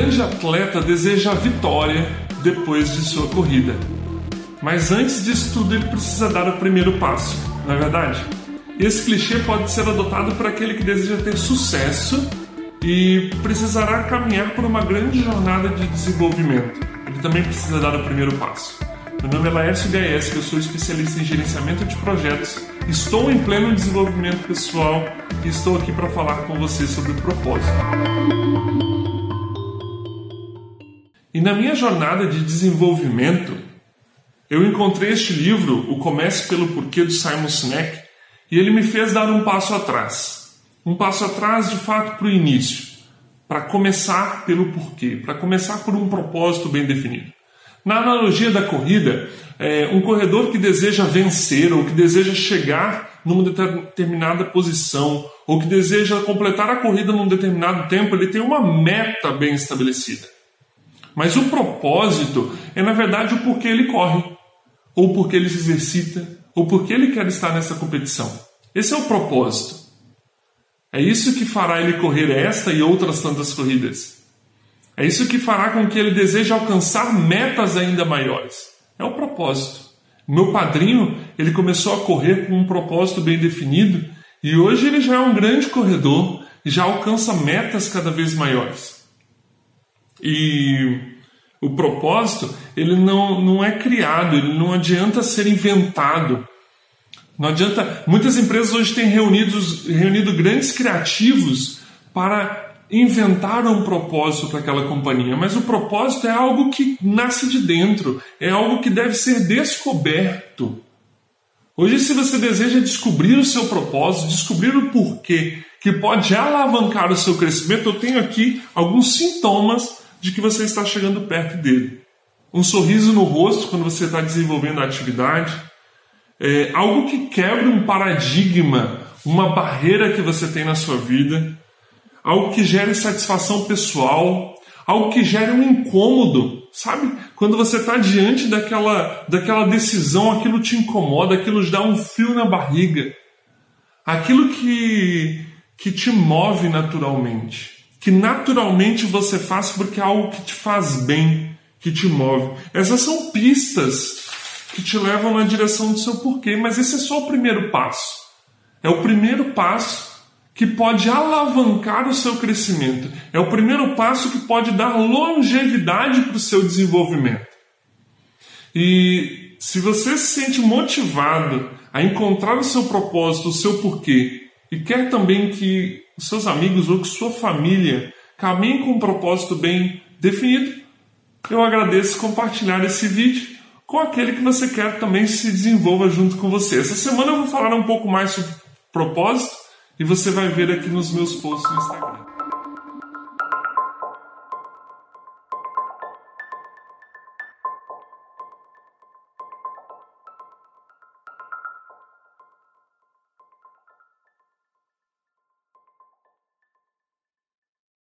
grande atleta deseja a vitória depois de sua corrida. Mas antes disso tudo, ele precisa dar o primeiro passo, não é verdade? Esse clichê pode ser adotado por aquele que deseja ter sucesso e precisará caminhar por uma grande jornada de desenvolvimento. Ele também precisa dar o primeiro passo. Meu nome é Laércio Gaes, eu sou especialista em gerenciamento de projetos, estou em pleno desenvolvimento pessoal e estou aqui para falar com você sobre propósito. E na minha jornada de desenvolvimento, eu encontrei este livro, O Comece pelo Porquê, do Simon Sinek, e ele me fez dar um passo atrás. Um passo atrás, de fato, para o início. Para começar pelo porquê, para começar por um propósito bem definido. Na analogia da corrida, é, um corredor que deseja vencer ou que deseja chegar numa determinada posição ou que deseja completar a corrida num determinado tempo, ele tem uma meta bem estabelecida. Mas o propósito é, na verdade, o porquê ele corre, ou porque ele se exercita, ou porque ele quer estar nessa competição. Esse é o propósito. É isso que fará ele correr esta e outras tantas corridas. É isso que fará com que ele deseje alcançar metas ainda maiores. É o propósito. Meu padrinho, ele começou a correr com um propósito bem definido e hoje ele já é um grande corredor e já alcança metas cada vez maiores. E o propósito, ele não, não é criado, ele não adianta ser inventado. Não adianta. Muitas empresas hoje têm reunidos, reunido grandes criativos para inventar um propósito para aquela companhia, mas o propósito é algo que nasce de dentro, é algo que deve ser descoberto. Hoje, se você deseja descobrir o seu propósito, descobrir o porquê que pode alavancar o seu crescimento, eu tenho aqui alguns sintomas de que você está chegando perto dele. Um sorriso no rosto quando você está desenvolvendo a atividade, é algo que quebra um paradigma, uma barreira que você tem na sua vida, algo que gere satisfação pessoal, algo que gere um incômodo, sabe? Quando você está diante daquela, daquela decisão, aquilo te incomoda, aquilo te dá um frio na barriga, aquilo que, que te move naturalmente que naturalmente você faz porque é algo que te faz bem, que te move. Essas são pistas que te levam na direção do seu porquê, mas esse é só o primeiro passo. É o primeiro passo que pode alavancar o seu crescimento. É o primeiro passo que pode dar longevidade para o seu desenvolvimento. E se você se sente motivado a encontrar o seu propósito, o seu porquê, e quer também que seus amigos ou que sua família caminhem com um propósito bem definido, eu agradeço compartilhar esse vídeo com aquele que você quer também se desenvolva junto com você. Essa semana eu vou falar um pouco mais sobre propósito e você vai ver aqui nos meus posts no Instagram.